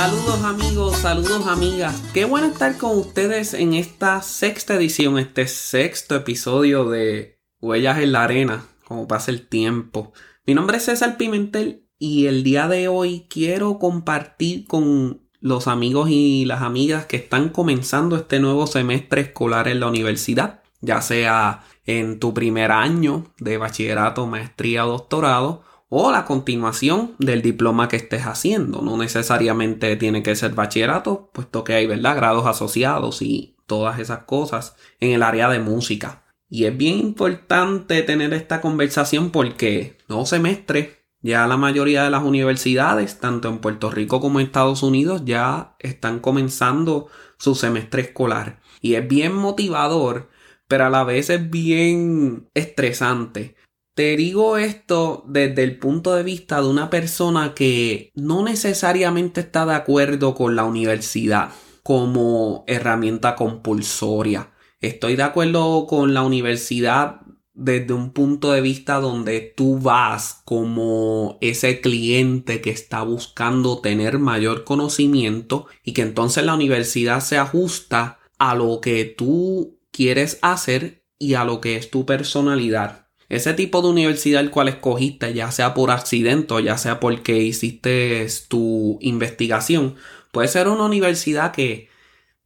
Saludos amigos, saludos amigas. Qué bueno estar con ustedes en esta sexta edición, este sexto episodio de Huellas en la Arena, como pasa el tiempo. Mi nombre es César Pimentel y el día de hoy quiero compartir con los amigos y las amigas que están comenzando este nuevo semestre escolar en la universidad, ya sea en tu primer año de bachillerato, maestría o doctorado, o la continuación del diploma que estés haciendo. No necesariamente tiene que ser bachillerato, puesto que hay, ¿verdad? Grados asociados y todas esas cosas en el área de música. Y es bien importante tener esta conversación porque no semestre, ya la mayoría de las universidades, tanto en Puerto Rico como en Estados Unidos, ya están comenzando su semestre escolar. Y es bien motivador, pero a la vez es bien estresante te digo esto desde el punto de vista de una persona que no necesariamente está de acuerdo con la universidad como herramienta compulsoria. Estoy de acuerdo con la universidad desde un punto de vista donde tú vas como ese cliente que está buscando tener mayor conocimiento y que entonces la universidad se ajusta a lo que tú quieres hacer y a lo que es tu personalidad. Ese tipo de universidad el cual escogiste, ya sea por accidente o ya sea porque hiciste tu investigación, puede ser una universidad que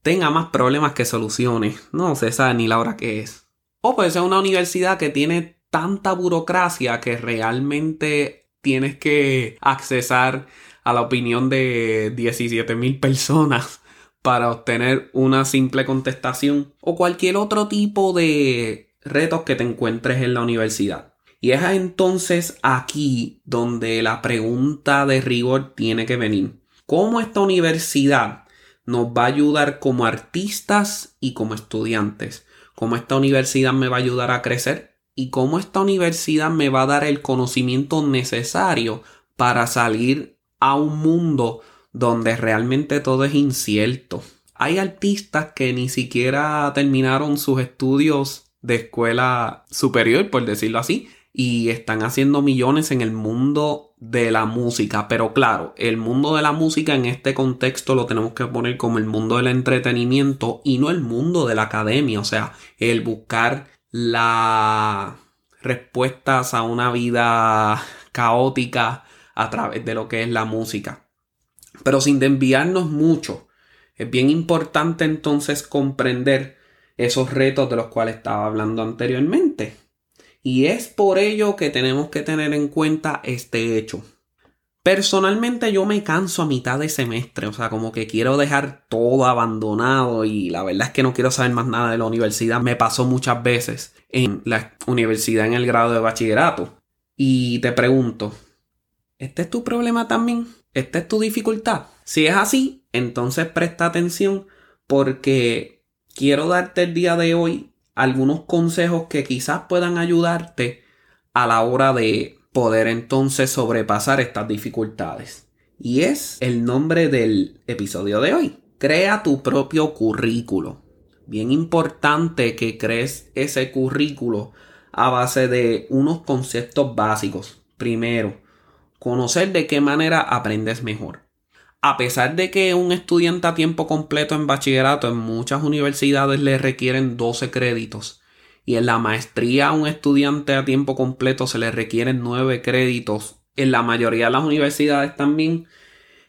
tenga más problemas que soluciones. No se sabe ni la hora que es. O puede ser una universidad que tiene tanta burocracia que realmente tienes que accesar a la opinión de 17 mil personas para obtener una simple contestación o cualquier otro tipo de retos que te encuentres en la universidad. Y es entonces aquí donde la pregunta de rigor tiene que venir. ¿Cómo esta universidad nos va a ayudar como artistas y como estudiantes? ¿Cómo esta universidad me va a ayudar a crecer? ¿Y cómo esta universidad me va a dar el conocimiento necesario para salir a un mundo donde realmente todo es incierto? Hay artistas que ni siquiera terminaron sus estudios de escuela superior, por decirlo así, y están haciendo millones en el mundo de la música. Pero claro, el mundo de la música en este contexto lo tenemos que poner como el mundo del entretenimiento y no el mundo de la academia. O sea, el buscar las respuestas a una vida caótica a través de lo que es la música. Pero sin enviarnos mucho, es bien importante entonces comprender esos retos de los cuales estaba hablando anteriormente. Y es por ello que tenemos que tener en cuenta este hecho. Personalmente yo me canso a mitad de semestre, o sea, como que quiero dejar todo abandonado y la verdad es que no quiero saber más nada de la universidad. Me pasó muchas veces en la universidad en el grado de bachillerato. Y te pregunto, ¿este es tu problema también? ¿Esta es tu dificultad? Si es así, entonces presta atención porque quiero darte el día de hoy algunos consejos que quizás puedan ayudarte a la hora de poder entonces sobrepasar estas dificultades. Y es el nombre del episodio de hoy. Crea tu propio currículo. Bien importante que crees ese currículo a base de unos conceptos básicos. Primero, conocer de qué manera aprendes mejor a pesar de que un estudiante a tiempo completo en bachillerato en muchas universidades le requieren 12 créditos y en la maestría a un estudiante a tiempo completo se le requieren 9 créditos, en la mayoría de las universidades también,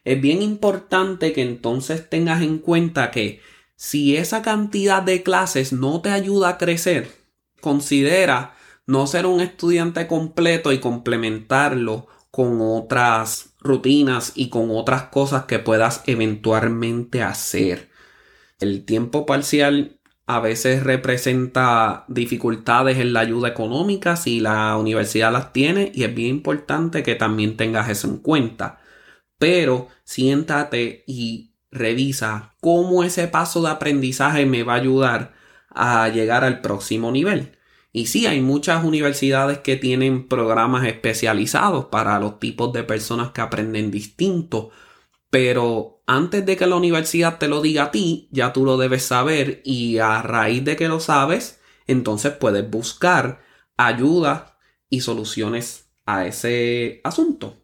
es bien importante que entonces tengas en cuenta que si esa cantidad de clases no te ayuda a crecer, considera no ser un estudiante completo y complementarlo con otras rutinas y con otras cosas que puedas eventualmente hacer. El tiempo parcial a veces representa dificultades en la ayuda económica si la universidad las tiene y es bien importante que también tengas eso en cuenta. Pero siéntate y revisa cómo ese paso de aprendizaje me va a ayudar a llegar al próximo nivel. Y sí, hay muchas universidades que tienen programas especializados para los tipos de personas que aprenden distinto, pero antes de que la universidad te lo diga a ti, ya tú lo debes saber y a raíz de que lo sabes, entonces puedes buscar ayuda y soluciones a ese asunto.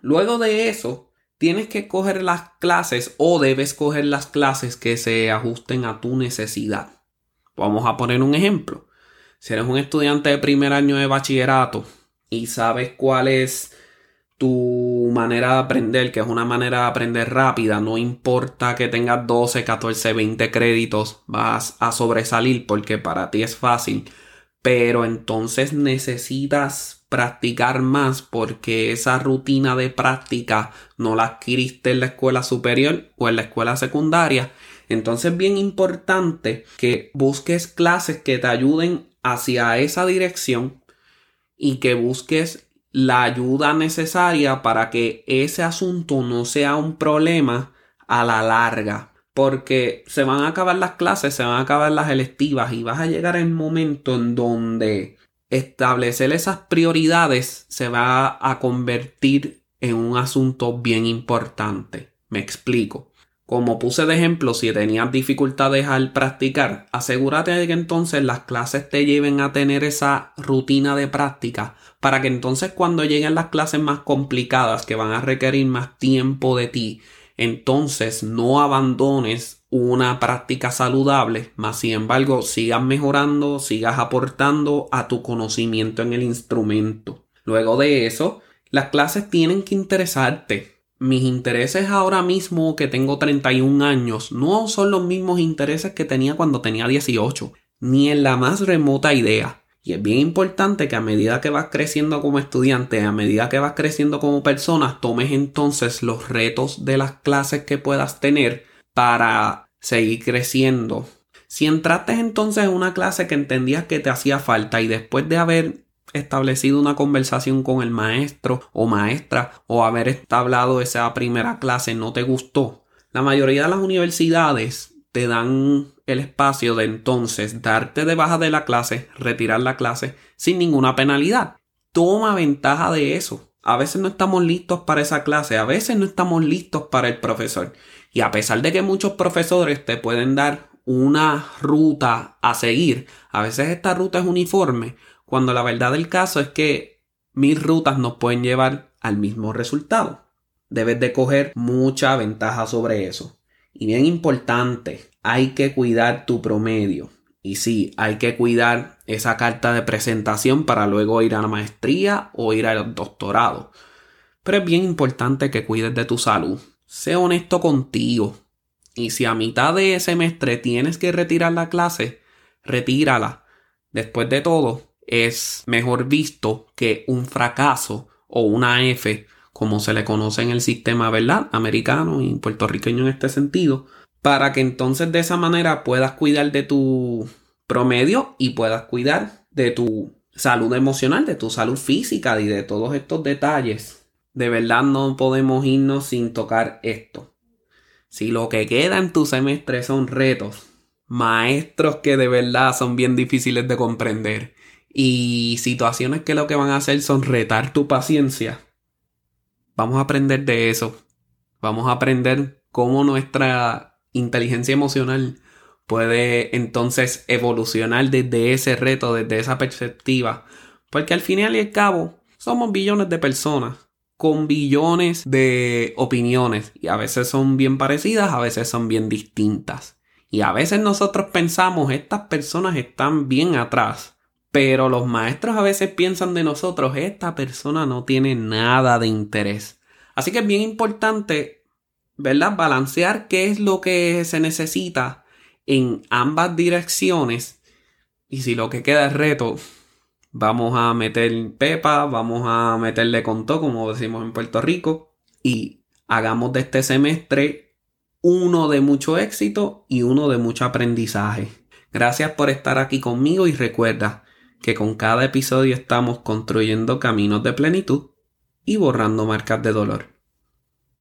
Luego de eso, tienes que coger las clases o debes coger las clases que se ajusten a tu necesidad. Vamos a poner un ejemplo. Si eres un estudiante de primer año de bachillerato y sabes cuál es tu manera de aprender, que es una manera de aprender rápida, no importa que tengas 12, 14, 20 créditos, vas a sobresalir porque para ti es fácil, pero entonces necesitas practicar más porque esa rutina de práctica no la adquiriste en la escuela superior o en la escuela secundaria. Entonces es bien importante que busques clases que te ayuden hacia esa dirección y que busques la ayuda necesaria para que ese asunto no sea un problema a la larga. Porque se van a acabar las clases, se van a acabar las electivas y vas a llegar el momento en donde establecer esas prioridades se va a convertir en un asunto bien importante. Me explico. Como puse de ejemplo, si tenías dificultades al practicar, asegúrate de que entonces las clases te lleven a tener esa rutina de práctica para que entonces cuando lleguen las clases más complicadas que van a requerir más tiempo de ti, entonces no abandones una práctica saludable, más sin embargo sigas mejorando, sigas aportando a tu conocimiento en el instrumento. Luego de eso, las clases tienen que interesarte mis intereses ahora mismo que tengo 31 años no son los mismos intereses que tenía cuando tenía 18, ni en la más remota idea. Y es bien importante que a medida que vas creciendo como estudiante, a medida que vas creciendo como persona, tomes entonces los retos de las clases que puedas tener para seguir creciendo. Si entraste entonces en una clase que entendías que te hacía falta y después de haber establecido una conversación con el maestro o maestra o haber establecido esa primera clase no te gustó. La mayoría de las universidades te dan el espacio de entonces darte de baja de la clase, retirar la clase sin ninguna penalidad. Toma ventaja de eso. A veces no estamos listos para esa clase, a veces no estamos listos para el profesor. Y a pesar de que muchos profesores te pueden dar una ruta a seguir, a veces esta ruta es uniforme, cuando la verdad del caso es que mil rutas nos pueden llevar al mismo resultado. Debes de coger mucha ventaja sobre eso. Y bien importante, hay que cuidar tu promedio. Y sí, hay que cuidar esa carta de presentación para luego ir a la maestría o ir al doctorado. Pero es bien importante que cuides de tu salud. Sé honesto contigo. Y si a mitad de semestre tienes que retirar la clase, retírala. Después de todo, es mejor visto que un fracaso o una F, como se le conoce en el sistema, ¿verdad? Americano y puertorriqueño en este sentido, para que entonces de esa manera puedas cuidar de tu promedio y puedas cuidar de tu salud emocional, de tu salud física y de todos estos detalles. De verdad no podemos irnos sin tocar esto. Si lo que queda en tu semestre son retos, maestros que de verdad son bien difíciles de comprender, y situaciones que lo que van a hacer son retar tu paciencia, vamos a aprender de eso. Vamos a aprender cómo nuestra inteligencia emocional puede entonces evolucionar desde ese reto, desde esa perspectiva. Porque al final y al cabo somos billones de personas con billones de opiniones y a veces son bien parecidas, a veces son bien distintas. Y a veces nosotros pensamos estas personas están bien atrás pero los maestros a veces piensan de nosotros, esta persona no tiene nada de interés. Así que es bien importante, ¿verdad? Balancear qué es lo que se necesita en ambas direcciones. Y si lo que queda es reto, vamos a meter pepa, vamos a meterle con todo, como decimos en Puerto Rico, y hagamos de este semestre uno de mucho éxito y uno de mucho aprendizaje. Gracias por estar aquí conmigo y recuerda, que con cada episodio estamos construyendo caminos de plenitud y borrando marcas de dolor.